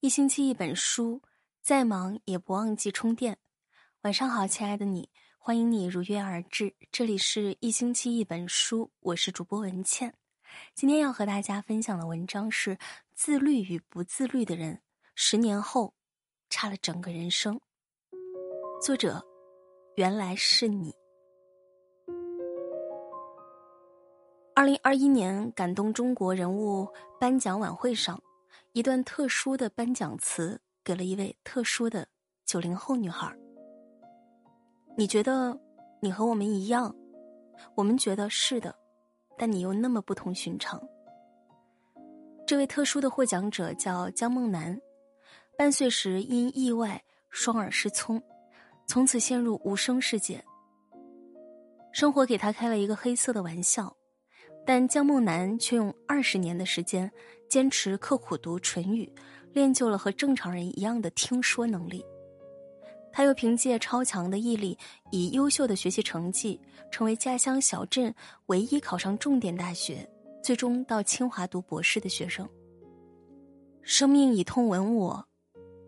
一星期一本书，再忙也不忘记充电。晚上好，亲爱的你，欢迎你如约而至。这里是一星期一本书，我是主播文倩。今天要和大家分享的文章是：自律与不自律的人，十年后差了整个人生。作者：原来是你。二零二一年感动中国人物颁奖晚会上，一段特殊的颁奖词给了一位特殊的九零后女孩。你觉得你和我们一样？我们觉得是的，但你又那么不同寻常。这位特殊的获奖者叫江梦楠，半岁时因意外双耳失聪，从此陷入无声世界。生活给他开了一个黑色的玩笑。但江梦楠却用二十年的时间，坚持刻苦读唇语，练就了和正常人一样的听说能力。他又凭借超强的毅力，以优秀的学习成绩，成为家乡小镇唯一考上重点大学，最终到清华读博士的学生。生命以痛吻我，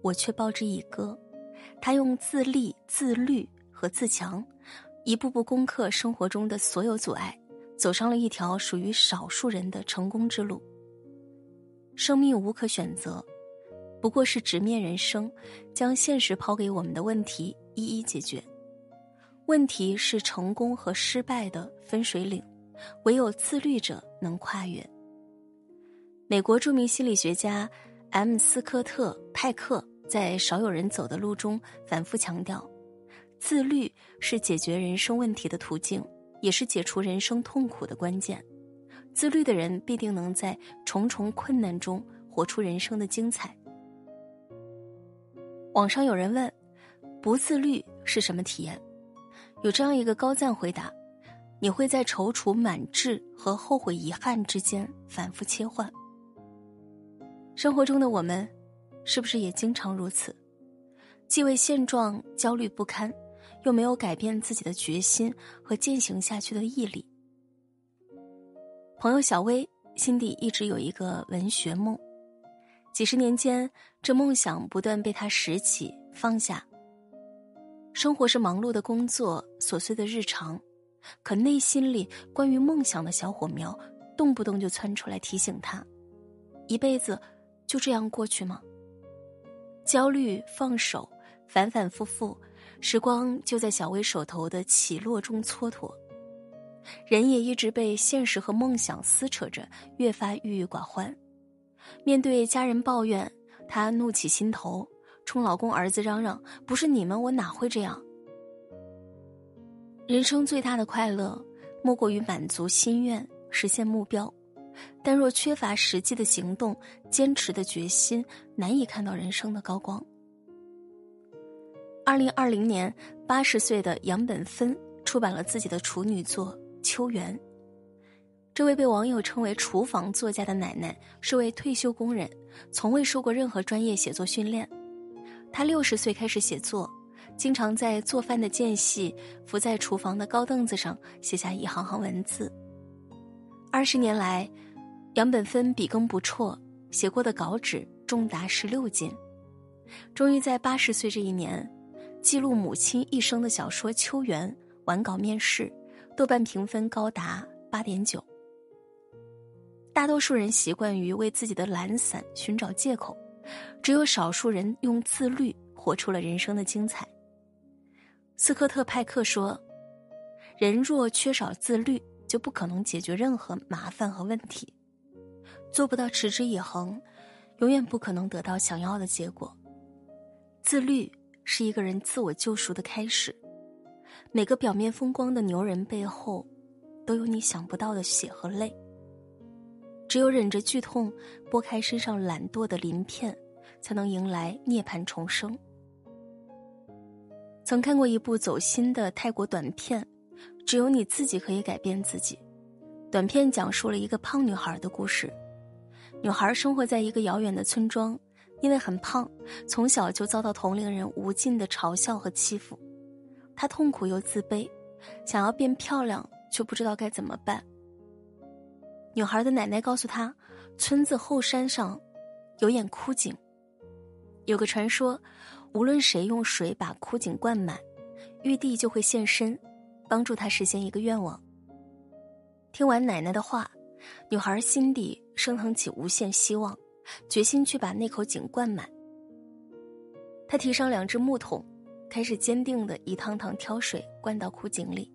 我却报之以歌。他用自立、自律和自强，一步步攻克生活中的所有阻碍。走上了一条属于少数人的成功之路。生命无可选择，不过是直面人生，将现实抛给我们的问题一一解决。问题是成功和失败的分水岭，唯有自律者能跨越。美国著名心理学家 M 斯科特派克在《少有人走的路》中反复强调，自律是解决人生问题的途径。也是解除人生痛苦的关键。自律的人必定能在重重困难中活出人生的精彩。网上有人问：“不自律是什么体验？”有这样一个高赞回答：“你会在踌躇满志和后悔遗憾之间反复切换。”生活中的我们，是不是也经常如此？既为现状焦虑不堪。又没有改变自己的决心和践行下去的毅力。朋友小薇心底一直有一个文学梦，几十年间，这梦想不断被他拾起放下。生活是忙碌的工作，琐碎的日常，可内心里关于梦想的小火苗，动不动就窜出来提醒他：一辈子就这样过去吗？焦虑，放手，反反复复。时光就在小薇手头的起落中蹉跎，人也一直被现实和梦想撕扯着，越发郁郁寡欢。面对家人抱怨，她怒起心头，冲老公儿子嚷嚷：“不是你们，我哪会这样？”人生最大的快乐，莫过于满足心愿，实现目标。但若缺乏实际的行动，坚持的决心，难以看到人生的高光。二零二零年，八十岁的杨本芬出版了自己的处女作《秋园》。这位被网友称为“厨房作家”的奶奶是位退休工人，从未受过任何专业写作训练。她六十岁开始写作，经常在做饭的间隙伏在厨房的高凳子上写下一行行文字。二十年来，杨本芬笔耕不辍，写过的稿纸重达十六斤。终于在八十岁这一年。记录母亲一生的小说《秋园》完稿面世，豆瓣评分高达八点九。大多数人习惯于为自己的懒散寻找借口，只有少数人用自律活出了人生的精彩。斯科特派克说：“人若缺少自律，就不可能解决任何麻烦和问题，做不到持之以恒，永远不可能得到想要的结果。自律。”是一个人自我救赎的开始。每个表面风光的牛人背后，都有你想不到的血和泪。只有忍着剧痛，拨开身上懒惰的鳞片，才能迎来涅槃重生。曾看过一部走心的泰国短片，《只有你自己可以改变自己》。短片讲述了一个胖女孩的故事。女孩生活在一个遥远的村庄。因为很胖，从小就遭到同龄人无尽的嘲笑和欺负，她痛苦又自卑，想要变漂亮却不知道该怎么办。女孩的奶奶告诉她，村子后山上有眼枯井，有个传说，无论谁用水把枯井灌满，玉帝就会现身，帮助他实现一个愿望。听完奶奶的话，女孩心底升腾起无限希望，决心去把那口井灌满。他提上两只木桶，开始坚定的一趟趟挑水灌到枯井里。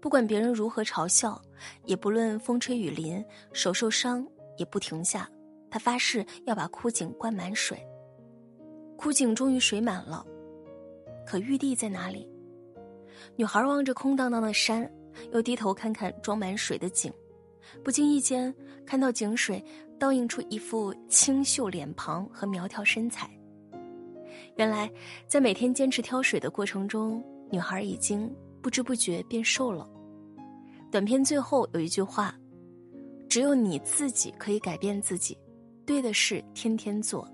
不管别人如何嘲笑，也不论风吹雨淋，手受伤也不停下。他发誓要把枯井灌满水。枯井终于水满了，可玉帝在哪里？女孩望着空荡荡的山，又低头看看装满水的井，不经意间看到井水倒映出一副清秀脸庞和苗条身材。原来，在每天坚持挑水的过程中，女孩已经不知不觉变瘦了。短片最后有一句话：“只有你自己可以改变自己，对的事天天做。”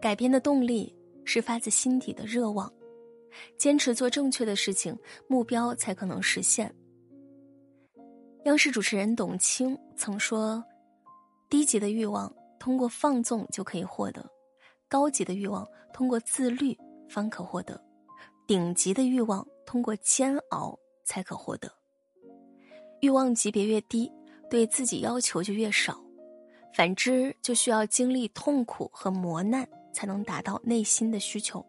改变的动力是发自心底的热望，坚持做正确的事情，目标才可能实现。央视主持人董卿曾说：“低级的欲望通过放纵就可以获得，高级的欲望通过自律方可获得，顶级的欲望通过煎熬才可获得。欲望级别越低，对自己要求就越少，反之就需要经历痛苦和磨难。”才能达到内心的需求。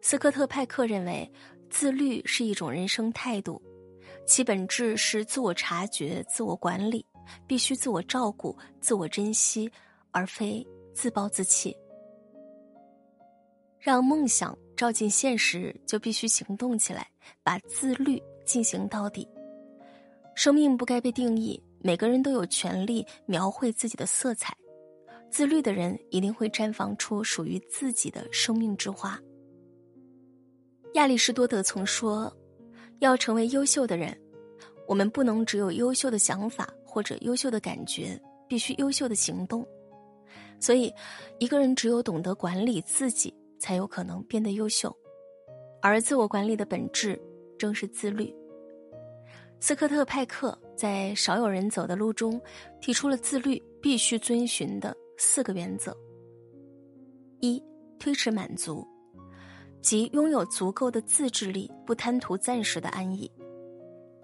斯科特派克认为，自律是一种人生态度，其本质是自我察觉、自我管理，必须自我照顾、自我珍惜，而非自暴自弃。让梦想照进现实，就必须行动起来，把自律进行到底。生命不该被定义，每个人都有权利描绘自己的色彩。自律的人一定会绽放出属于自己的生命之花。亚里士多德曾说：“要成为优秀的人，我们不能只有优秀的想法或者优秀的感觉，必须优秀的行动。”所以，一个人只有懂得管理自己，才有可能变得优秀。而自我管理的本质正是自律。斯科特派克在《少有人走的路》中提出了自律必须遵循的。四个原则：一、推迟满足，即拥有足够的自制力，不贪图暂时的安逸。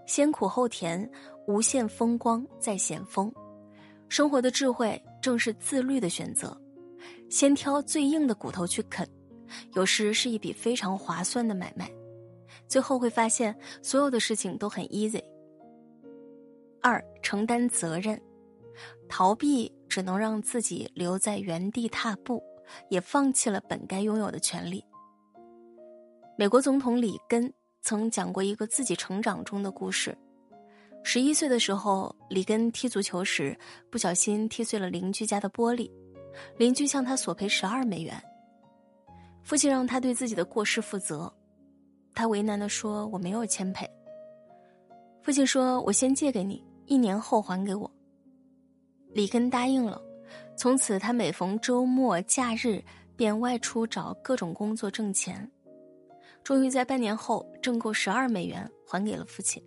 先苦后甜，无限风光在险峰。生活的智慧正是自律的选择。先挑最硬的骨头去啃，有时是一笔非常划算的买卖。最后会发现，所有的事情都很 easy。二、承担责任，逃避。只能让自己留在原地踏步，也放弃了本该拥有的权利。美国总统里根曾讲过一个自己成长中的故事：十一岁的时候，里根踢足球时不小心踢碎了邻居家的玻璃，邻居向他索赔十二美元。父亲让他对自己的过失负责，他为难的说：“我没有钱赔。”父亲说：“我先借给你，一年后还给我。”里根答应了，从此他每逢周末假日便外出找各种工作挣钱，终于在半年后挣够十二美元还给了父亲。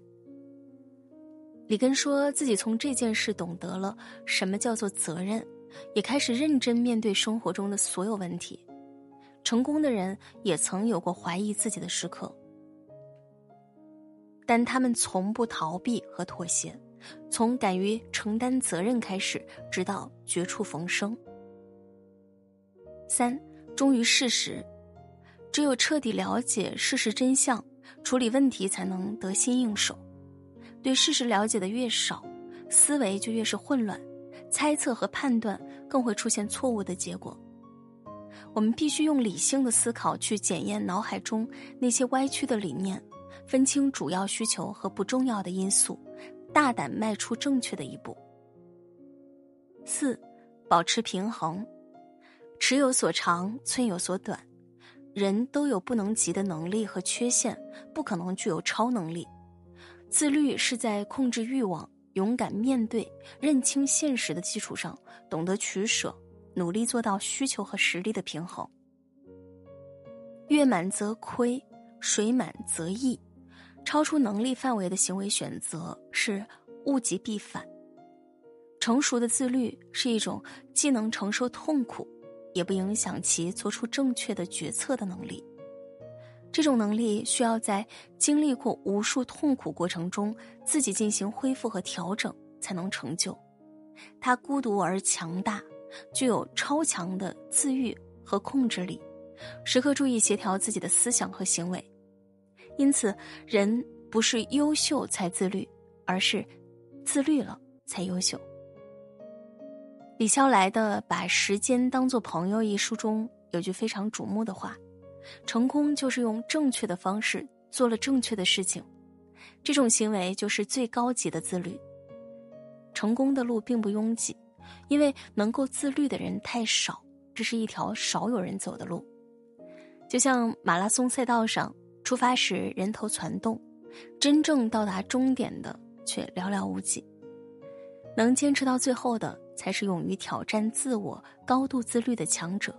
里根说自己从这件事懂得了什么叫做责任，也开始认真面对生活中的所有问题。成功的人也曾有过怀疑自己的时刻，但他们从不逃避和妥协。从敢于承担责任开始，直到绝处逢生。三，忠于事实，只有彻底了解事实真相，处理问题才能得心应手。对事实了解的越少，思维就越是混乱，猜测和判断更会出现错误的结果。我们必须用理性的思考去检验脑海中那些歪曲的理念，分清主要需求和不重要的因素。大胆迈出正确的一步。四，保持平衡，尺有所长，寸有所短，人都有不能及的能力和缺陷，不可能具有超能力。自律是在控制欲望、勇敢面对、认清现实的基础上，懂得取舍，努力做到需求和实力的平衡。月满则亏，水满则溢。超出能力范围的行为选择是物极必反。成熟的自律是一种既能承受痛苦，也不影响其做出正确的决策的能力。这种能力需要在经历过无数痛苦过程中，自己进行恢复和调整才能成就。他孤独而强大，具有超强的自愈和控制力，时刻注意协调自己的思想和行为。因此，人不是优秀才自律，而是自律了才优秀。李笑来的《把时间当作朋友》一书中有句非常瞩目的话。成功就是用正确的方式做了正确的事情，这种行为就是最高级的自律。成功的路并不拥挤，因为能够自律的人太少，这是一条少有人走的路。就像马拉松赛道上，出发时人头攒动，真正到达终点的却寥寥无几。能坚持到最后的，才是勇于挑战自我、高度自律的强者。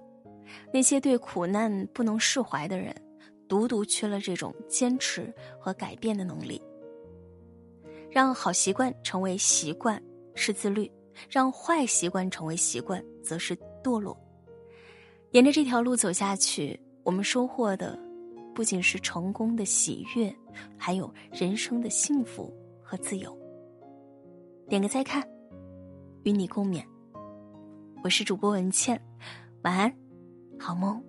那些对苦难不能释怀的人，独独缺了这种坚持和改变的能力。让好习惯成为习惯是自律，让坏习惯成为习惯则是堕落。沿着这条路走下去，我们收获的不仅是成功的喜悦，还有人生的幸福和自由。点个再看，与你共勉。我是主播文倩，晚安。好梦。